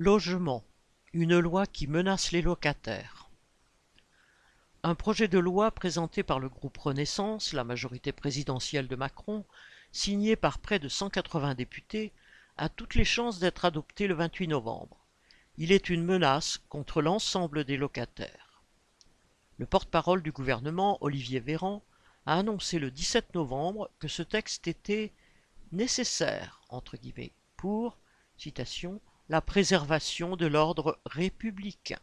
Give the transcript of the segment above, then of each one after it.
Logement, une loi qui menace les locataires. Un projet de loi présenté par le groupe Renaissance, la majorité présidentielle de Macron, signé par près de 180 députés, a toutes les chances d'être adopté le 28 novembre. Il est une menace contre l'ensemble des locataires. Le porte-parole du gouvernement, Olivier Véran, a annoncé le 17 novembre que ce texte était nécessaire, entre guillemets, pour, citation, la préservation de l'ordre républicain.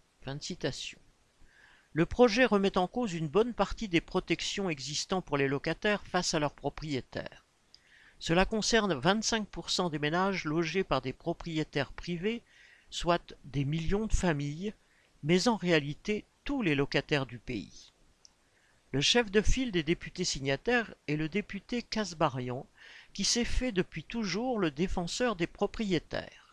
Le projet remet en cause une bonne partie des protections existant pour les locataires face à leurs propriétaires. Cela concerne 25% des ménages logés par des propriétaires privés, soit des millions de familles, mais en réalité tous les locataires du pays. Le chef de file des députés signataires est le député Casbarian, qui s'est fait depuis toujours le défenseur des propriétaires.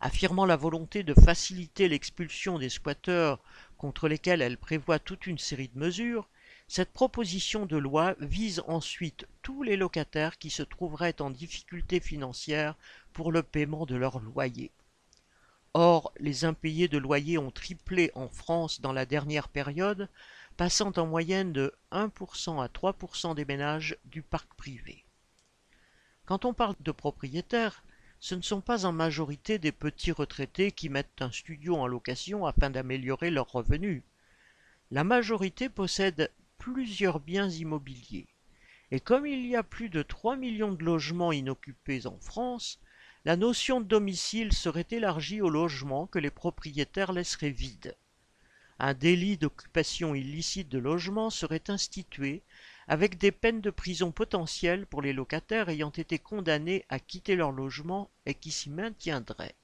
Affirmant la volonté de faciliter l'expulsion des squatteurs contre lesquels elle prévoit toute une série de mesures, cette proposition de loi vise ensuite tous les locataires qui se trouveraient en difficulté financière pour le paiement de leur loyer. Or, les impayés de loyer ont triplé en France dans la dernière période, passant en moyenne de 1% à 3% des ménages du parc privé. Quand on parle de propriétaires, ce ne sont pas en majorité des petits retraités qui mettent un studio en location afin d'améliorer leurs revenus. La majorité possède plusieurs biens immobiliers. Et comme il y a plus de 3 millions de logements inoccupés en France, la notion de domicile serait élargie aux logements que les propriétaires laisseraient vides. Un délit d'occupation illicite de logement serait institué avec des peines de prison potentielles pour les locataires ayant été condamnés à quitter leur logement et qui s'y maintiendraient.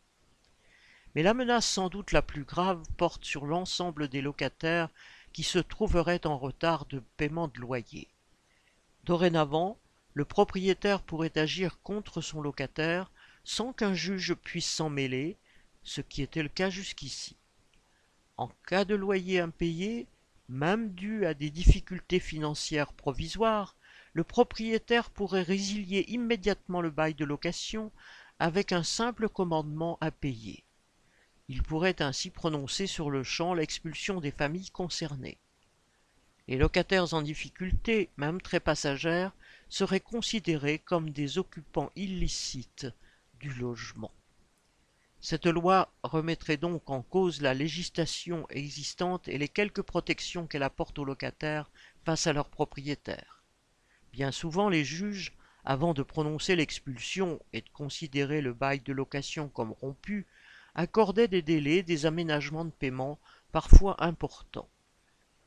Mais la menace sans doute la plus grave porte sur l'ensemble des locataires qui se trouveraient en retard de paiement de loyer. Dorénavant, le propriétaire pourrait agir contre son locataire sans qu'un juge puisse s'en mêler, ce qui était le cas jusqu'ici. En cas de loyer impayé, même dû à des difficultés financières provisoires, le propriétaire pourrait résilier immédiatement le bail de location avec un simple commandement à payer. Il pourrait ainsi prononcer sur le champ l'expulsion des familles concernées. Les locataires en difficulté, même très passagères, seraient considérés comme des occupants illicites du logement. Cette loi remettrait donc en cause la législation existante et les quelques protections qu'elle apporte aux locataires face à leurs propriétaires. Bien souvent, les juges, avant de prononcer l'expulsion et de considérer le bail de location comme rompu, accordaient des délais, des aménagements de paiement parfois importants.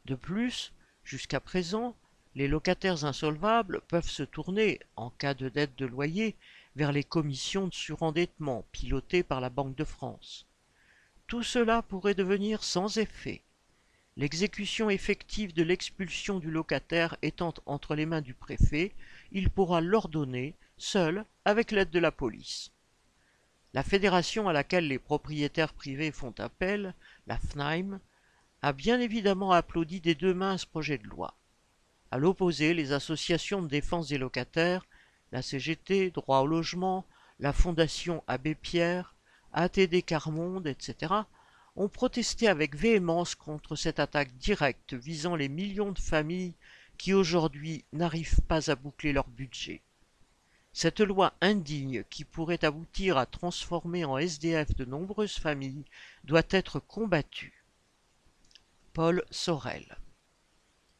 De plus, jusqu'à présent, les locataires insolvables peuvent se tourner, en cas de dette de loyer, vers les commissions de surendettement pilotées par la Banque de France. Tout cela pourrait devenir sans effet. L'exécution effective de l'expulsion du locataire étant entre les mains du préfet, il pourra l'ordonner, seul, avec l'aide de la police. La fédération à laquelle les propriétaires privés font appel, la FNAIM, a bien évidemment applaudi des deux mains ce projet de loi. À l'opposé, les associations de défense des locataires la CGT, Droit au logement, la Fondation Abbé Pierre, ATD Carmonde, etc., ont protesté avec véhémence contre cette attaque directe visant les millions de familles qui aujourd'hui n'arrivent pas à boucler leur budget. Cette loi indigne qui pourrait aboutir à transformer en SDF de nombreuses familles doit être combattue. Paul Sorel